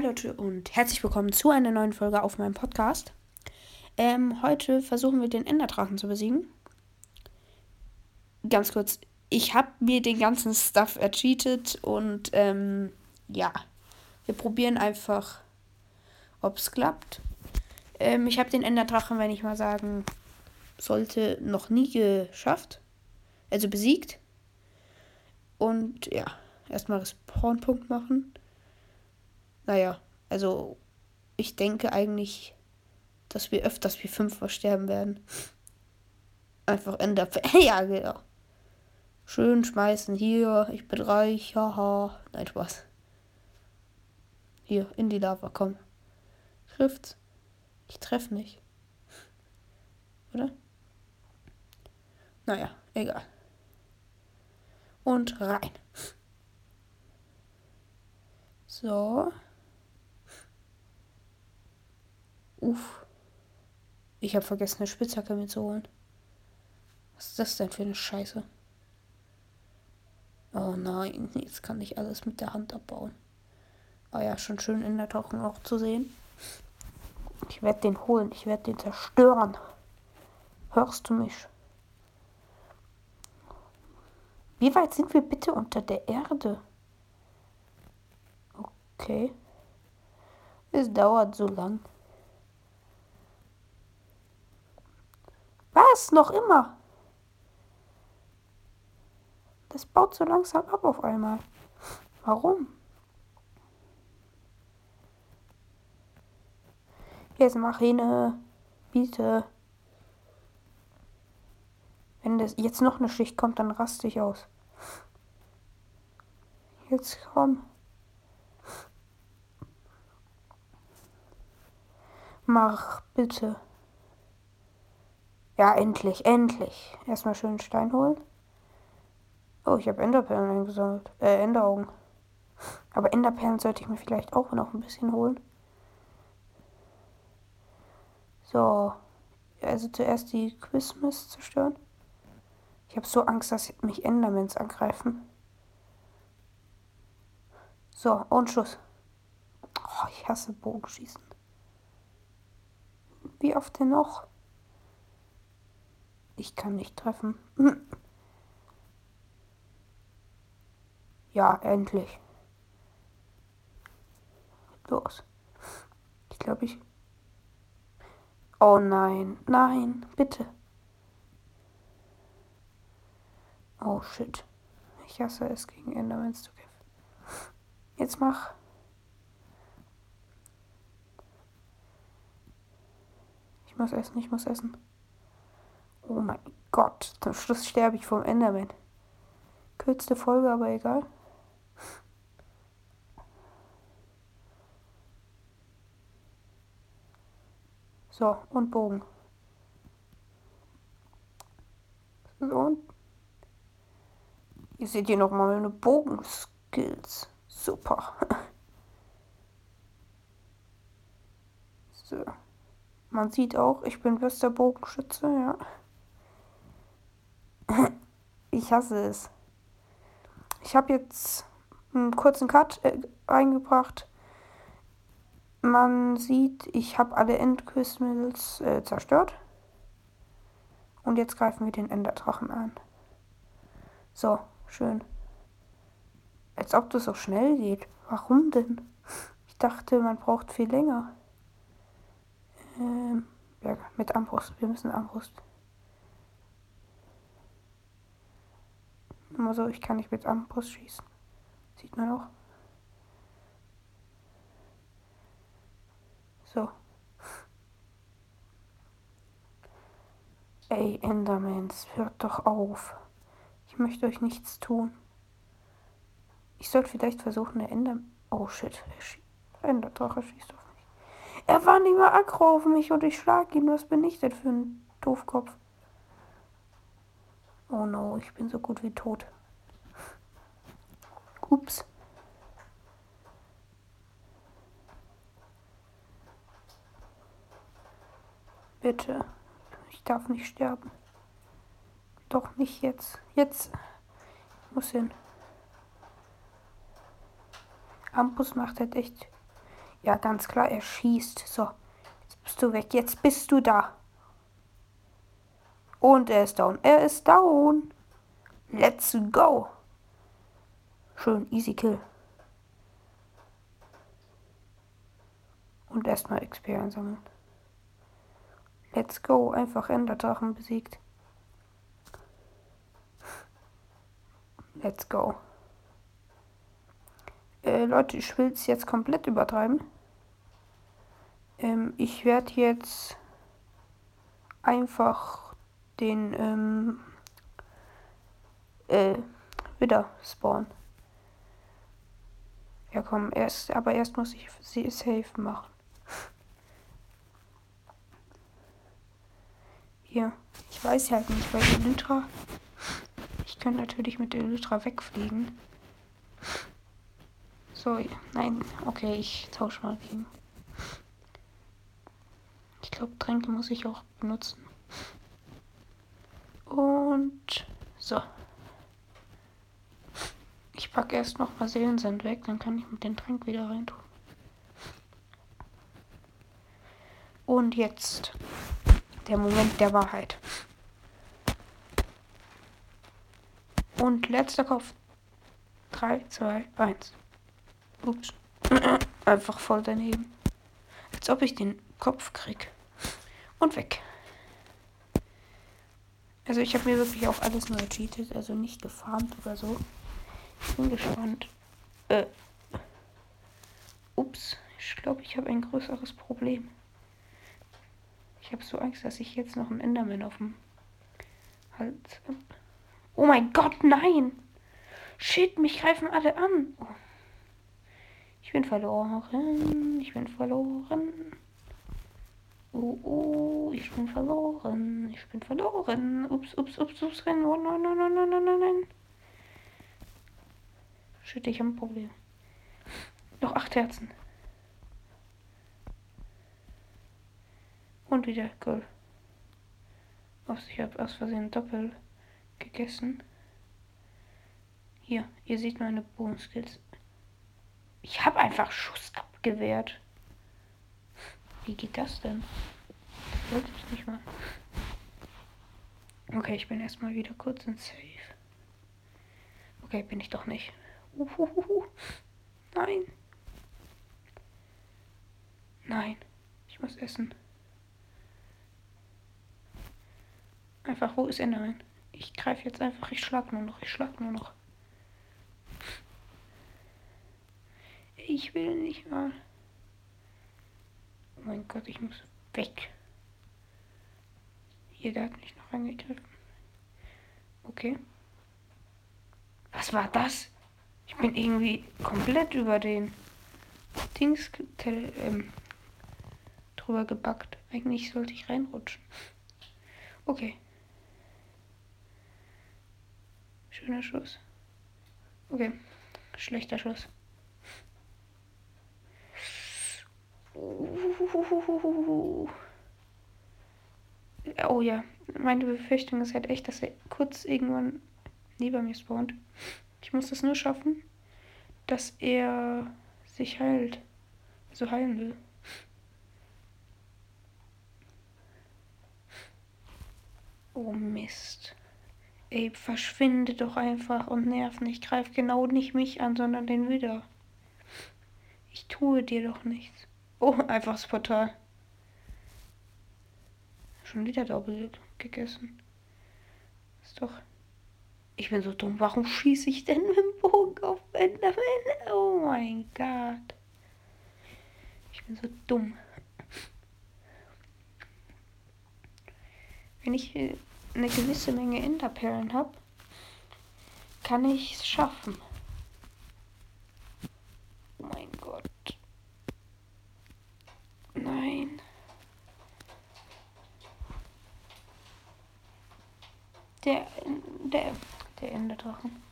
Hi Leute und herzlich willkommen zu einer neuen Folge auf meinem Podcast. Ähm, heute versuchen wir den Enderdrachen zu besiegen. Ganz kurz, ich habe mir den ganzen Stuff ercheatet und ähm, ja, wir probieren einfach, ob es klappt. Ähm, ich habe den Enderdrachen, wenn ich mal sagen sollte, noch nie geschafft. Also besiegt. Und ja, erstmal Respawn-Punkt machen. Naja, also ich denke eigentlich, dass wir öfters wie Fünfer sterben werden. Einfach Ender. ja, genau. Schön schmeißen hier. Ich bin reich. Haha. Nein, Spaß. Hier, in die Lava, komm. Schrift. Ich treffe nicht. Oder? Naja, egal. Und rein. So. Uff. Ich habe vergessen, eine Spitzhacke mitzuholen. Was ist das denn für eine Scheiße? Oh nein, jetzt kann ich alles mit der Hand abbauen. Ah ja, schon schön in der Tauchen auch zu sehen. Ich werde den holen, ich werde den zerstören. Hörst du mich? Wie weit sind wir bitte unter der Erde? Okay. Es dauert so lang. Was? Noch immer? Das baut so langsam ab auf einmal. Warum? Jetzt mach hin, bitte. Wenn das jetzt noch eine Schicht kommt, dann raste ich aus. Jetzt komm. Mach bitte. Ja, endlich, endlich. Erstmal schön Stein holen. Oh, ich habe Enderperlen eingesammelt. Äh, Enderaugen. Aber Enderperlen sollte ich mir vielleicht auch noch ein bisschen holen. So. Also zuerst die Christmas zerstören. Ich habe so Angst, dass mich Endermans angreifen. So, und Schuss. Oh, ich hasse Bogenschießen. Wie oft denn noch? Ich kann nicht treffen. Ja, endlich. Los. Ich glaube, ich. Oh nein, nein, bitte. Oh shit. Ich hasse es, gegen Endermans zu kämpfen. Jetzt mach. Ich muss essen, ich muss essen. Oh mein Gott, zum Schluss sterbe ich vom Enderman. Kürzte Folge, aber egal. So, und Bogen. So, und ihr seht hier nochmal meine Bogenskills. Super. so. Man sieht auch, ich bin bester Bogenschütze, ja. Ich hasse es. Ich habe jetzt einen kurzen Cut äh, eingebracht. Man sieht, ich habe alle Endquistmittels äh, zerstört. Und jetzt greifen wir den Enderdrachen an. So, schön. Als ob das so schnell geht. Warum denn? Ich dachte, man braucht viel länger. Ähm, ja, mit Armbrust. Wir müssen Armbrust. Immer so, ich kann nicht mit Armbrust schießen. Sieht man auch. So. Ey, Endermans, hört doch auf. Ich möchte euch nichts tun. Ich sollte vielleicht versuchen, eine Ender... Oh shit, Enderdrache schießt auf mich. Er war nicht mehr aggro auf mich und ich schlag ihn. Was bin ich denn für ein Doofkopf? Oh no, ich bin so gut wie tot. Ups. Bitte. Ich darf nicht sterben. Doch nicht jetzt. Jetzt. Ich muss hin. Ampus macht halt echt. Ja, ganz klar, er schießt. So, jetzt bist du weg. Jetzt bist du da. Und er ist down. Er ist down. Let's go. Schön, easy kill. Und erstmal XP einsammeln. Let's go. Einfach Enderdrachen besiegt. Let's go. Äh, Leute, ich will es jetzt komplett übertreiben. Ähm, ich werde jetzt einfach den ähm, äh, wieder spawnen. Ja komm, erst, aber erst muss ich sie safe machen. Hier. Ich weiß halt nicht, weil Elytra. Ich könnte natürlich mit Elytra wegfliegen. So, nein, okay, ich tausche mal gegen. Ich glaube, Tränke muss ich auch benutzen. Und so. Ich packe erst noch mal Seelensand weg, dann kann ich mit den Trank wieder reintun. Und jetzt der Moment der Wahrheit. Und letzter Kopf. 3, 2, 1. Ups. Einfach voll daneben. Als ob ich den Kopf krieg. Und weg. Also ich habe mir wirklich auch alles neu cheatet, also nicht gefarmt oder so. Ich bin gespannt. Äh. Ups. Ich glaube, ich habe ein größeres Problem. Ich habe so Angst, dass ich jetzt noch einen Enderman auf dem Hals habe. Oh mein Gott, nein! Shit, mich greifen alle an. Oh. Ich bin verloren. Ich bin verloren. Oh, oh, ich bin verloren. Ich bin verloren. Ups, ups, ups, ups, rennen. Oh, nein, nein, nein, nein, nein, nein. Shit, ich habe ein Problem. Noch acht Herzen. Und wieder Gold. Ups, ich habe aus Versehen Doppel gegessen. Hier, ihr seht meine Bogenskills. Ich habe einfach Schuss abgewehrt. Wie geht das denn? Das wollte ich nicht mal. Okay, ich bin erstmal wieder kurz in Safe. Okay, bin ich doch nicht. Uhuhu. Nein. Nein. Ich muss essen. Einfach, wo ist er? Nein. Ich greife jetzt einfach. Ich schlag nur noch. Ich schlag nur noch. Ich will nicht mal. Mein Gott, ich muss weg. Hier, der hat mich noch angegriffen. Okay. Was war das? Ich bin irgendwie komplett über den Dings ähm, drüber gebackt. Eigentlich sollte ich reinrutschen. Okay. Schöner Schuss. Okay. Schlechter Schuss. Oh ja, meine Befürchtung ist halt echt, dass er kurz irgendwann neben mir spawnt. Ich muss das nur schaffen, dass er sich heilt. Also heilen will. Oh Mist. Ey, verschwinde doch einfach und nerv nicht. Greif genau nicht mich an, sondern den wieder. Ich tue dir doch nichts. Oh, einfach das Portal. Schon wieder doppelt gegessen. Ist doch. Ich bin so dumm. Warum schieße ich denn mit dem Bogen auf Enderman? Oh mein Gott. Ich bin so dumm. Wenn ich äh, eine gewisse Menge Enderperlen habe, kann ich es schaffen. Oh mein. Nein. Der, der, der Enderdrachen.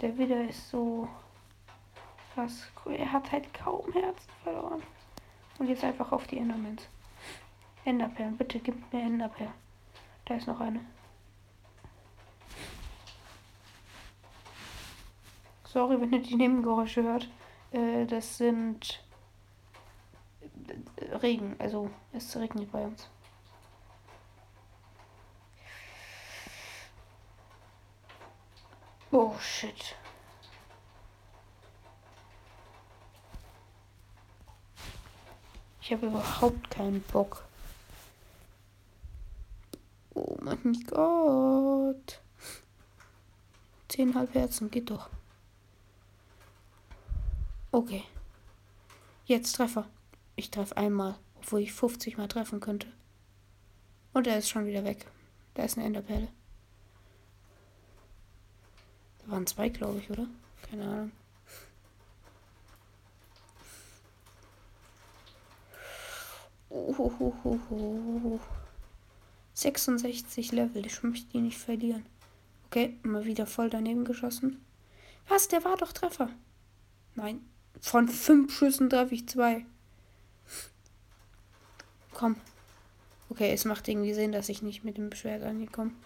Der wieder ist so was. Er hat halt kaum Herzen verloren. Und jetzt einfach auf die Endermans. Enderperlen, bitte gib mir Enderperlen. Da ist noch eine. Sorry, wenn ihr die Nebengeräusche hört. Äh, das sind Regen. Also es regnet bei uns. Oh shit. Ich habe überhaupt keinen Bock. Oh mein Gott. Zehnhalb Herzen, geht doch. Okay. Jetzt Treffer. Ich treffe einmal, obwohl ich 50 mal treffen könnte. Und er ist schon wieder weg. Da ist eine Enderperle. Da waren zwei, glaube ich, oder? Keine Ahnung. Uhuhuhu. 66 Level. Ich möchte die nicht verlieren. Okay, mal wieder voll daneben geschossen. Was? Der war doch Treffer. Nein. Von fünf Schüssen treffe ich zwei. Komm. Okay, es macht irgendwie Sinn, dass ich nicht mit dem Schwert angekommen.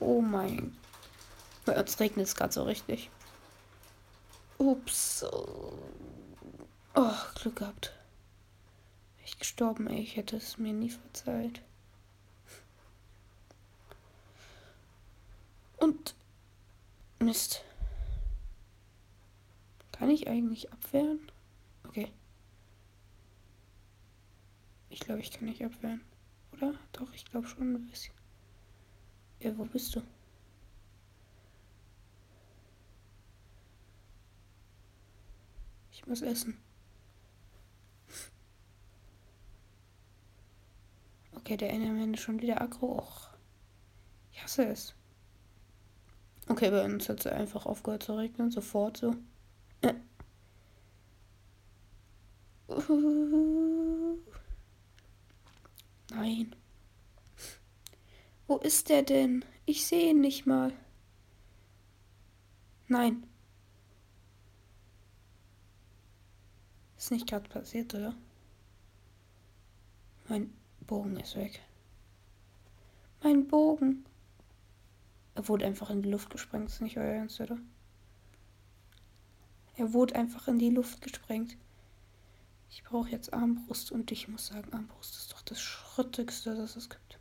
Oh mein. Jetzt regnet es gerade so richtig. Ups. Oh, Glück gehabt. Ich gestorben, ey. Ich hätte es mir nie verzeiht. Und. Mist. Kann ich eigentlich abwehren? Okay. Ich glaube, ich kann nicht abwehren. Oder? Doch, ich glaube schon ein bisschen. Ja, wo bist du? Ich muss essen. Okay, der Enderman ist schon wieder aggro. Och. Ich hasse es. Okay, bei uns hat es einfach aufgehört zu regnen. Sofort so. Äh. Nein. Wo ist der denn? Ich sehe ihn nicht mal. Nein. Ist nicht gerade passiert, oder? Mein Bogen ist weg. Mein Bogen. Er wurde einfach in die Luft gesprengt. Ist nicht euer Ernst, oder? Er wurde einfach in die Luft gesprengt. Ich brauche jetzt Armbrust und ich muss sagen, Armbrust ist doch das Schrottigste, das es gibt.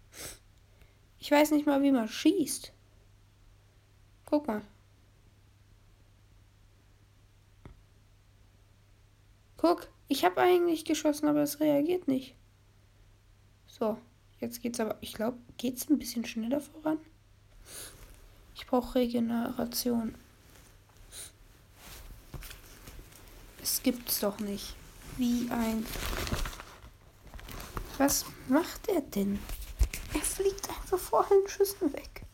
Ich weiß nicht mal, wie man schießt. Guck mal. Guck, ich habe eigentlich geschossen, aber es reagiert nicht. So, jetzt geht's aber, ich glaube, geht's ein bisschen schneller voran. Ich brauche Regeneration. Es gibt's doch nicht. Wie ein. Was macht er denn? Er fliegt einfach vor allen Schüssen weg.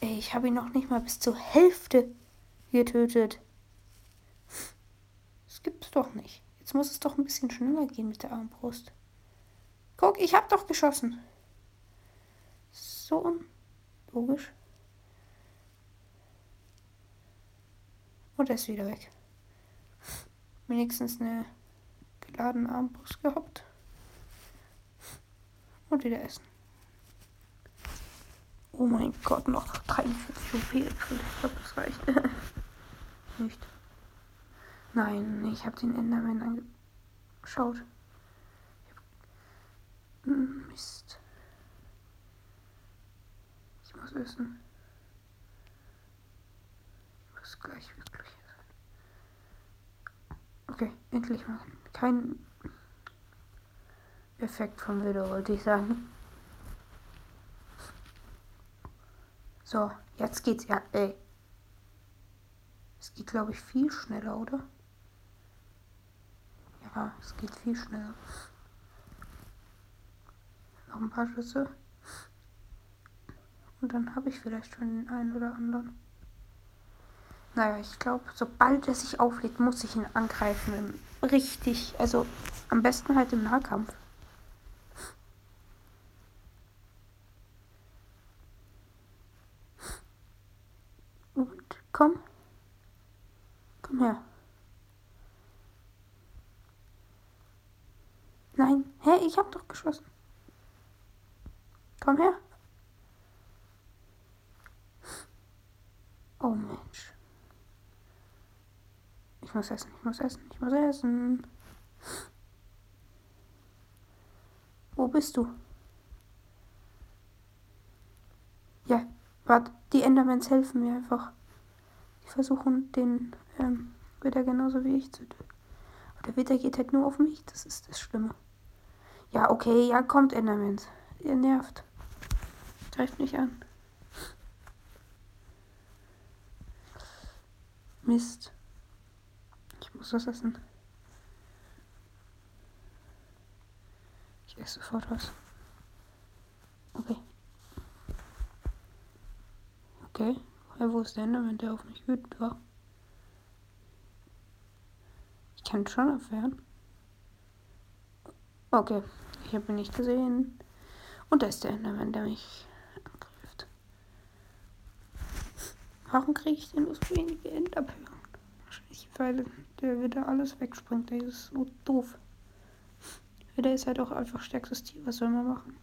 Ey, ich habe ihn noch nicht mal bis zur Hälfte getötet. Das gibt's doch nicht. Jetzt muss es doch ein bisschen schneller gehen mit der Armbrust. Guck, ich hab doch geschossen. So unlogisch. Und er ist wieder weg. Wenigstens eine geladene Armbrust gehabt. Und wieder essen. Oh mein Gott, noch 43 OP. Ich glaube, das reicht. Nicht. Nein, ich habe den Enderman angeschaut. Hm, Mist. Ich muss essen. Ich muss gleich wirklich essen. Okay, endlich mal. Kein Effekt vom Video, wollte ich sagen. So, jetzt geht's ja, ey. Es geht, glaube ich, viel schneller, oder? Ja, es geht viel schneller. Noch ein paar Schüsse. Und dann habe ich vielleicht schon den einen oder anderen. Naja, ich glaube, sobald er sich auflädt, muss ich ihn angreifen. Richtig, also am besten halt im Nahkampf. Und komm. Komm her. Nein, hä, ich hab doch geschossen. Komm her. Oh Mensch. Ich muss essen, ich muss essen, ich muss essen. Wo bist du? Ja, warte, die Endermans helfen mir einfach. Die versuchen den ähm, Widder genauso wie ich zu töten. Aber der Widder geht halt nur auf mich, das ist das Schlimme. Ja, okay, ja, kommt Endermans. Ihr nervt. Greift mich an. Mist. Muss was essen. Ich esse sofort was. Okay. Okay. Ja, wo ist der Enderman, der auf mich wütend war? Ich kann schon abwehren. Okay. Ich habe ihn nicht gesehen. Und da ist der Enderman, der mich angreift. Warum kriege ich denn so wenige Enderperlen? Wahrscheinlich, weil der wieder alles wegspringt. Der ist so doof. Der ist halt auch einfach stärkstes Tier. Was soll man machen?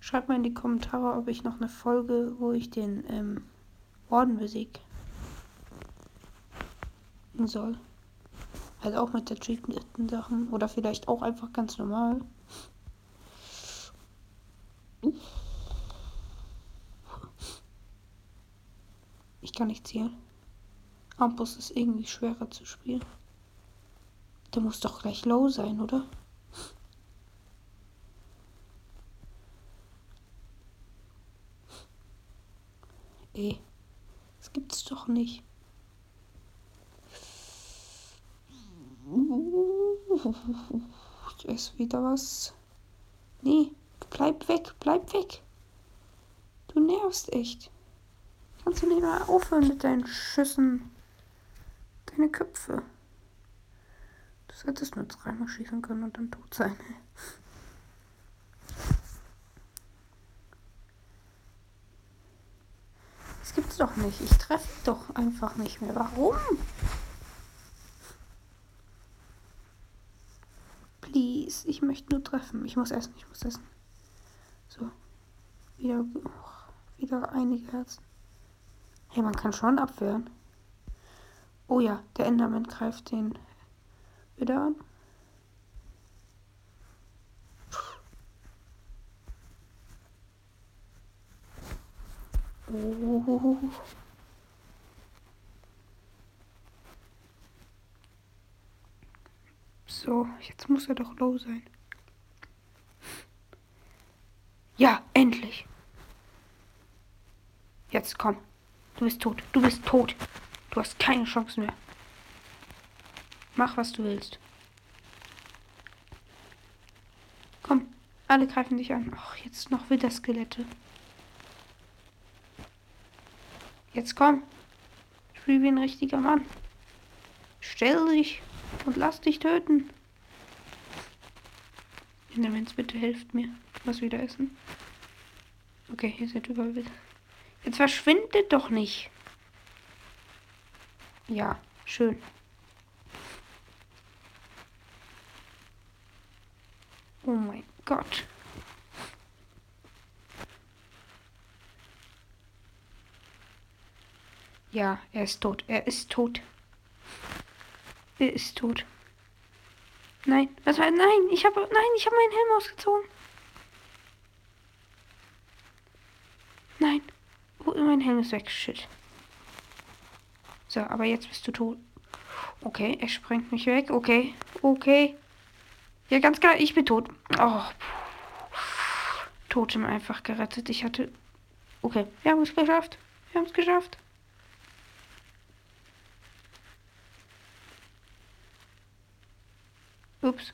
Schreibt mal in die Kommentare, ob ich noch eine Folge, wo ich den ähm, Orden besiege soll. Halt auch mit der treatmenten Sachen. Oder vielleicht auch einfach ganz normal. Ich kann nicht zielen. Ampus ist irgendwie schwerer zu spielen. Der muss doch gleich low sein, oder? Ey, das gibt's doch nicht. Ich esse wieder was. Nee, bleib weg, bleib weg. Du nervst echt. Kannst du nicht mal aufhören mit deinen Schüssen? Deine Köpfe. Du solltest nur dreimal schießen können und dann tot sein. Das gibt's doch nicht. Ich treffe doch einfach nicht mehr. Warum? Please, ich möchte nur treffen. Ich muss essen, ich muss essen. So. Wieder, oh, wieder einige Herzen. Hey, man kann schon abwehren. Oh ja, der Enderman greift den wieder an. Oh. So, jetzt muss er doch low sein. Ja, endlich. Jetzt komm. Du bist tot. Du bist tot. Du hast keine Chance mehr. Mach, was du willst. Komm, alle greifen dich an. Ach, jetzt noch wieder Skelette. Jetzt komm. Spiel wie ein richtiger Mann. Stell dich und lass dich töten. Endermans, bitte helft mir. Was wieder essen. Okay, hier sind überall Jetzt verschwindet doch nicht. Ja, schön. Oh mein Gott. Ja, er ist tot. Er ist tot. Er ist tot. Nein, was war? Nein, ich habe nein, ich habe meinen Helm ausgezogen. Nein. Oh, mein Helm ist weg. Shit. So, aber jetzt bist du tot. Okay, er sprengt mich weg. Okay, okay. Ja, ganz klar, ich bin tot. Oh. Totem einfach gerettet. Ich hatte. Okay, wir haben es geschafft. Wir haben es geschafft. Ups.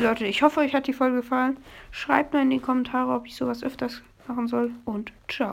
Leute, ich hoffe, euch hat die Folge gefallen. Schreibt mir in die Kommentare, ob ich sowas öfters machen soll. Und ciao.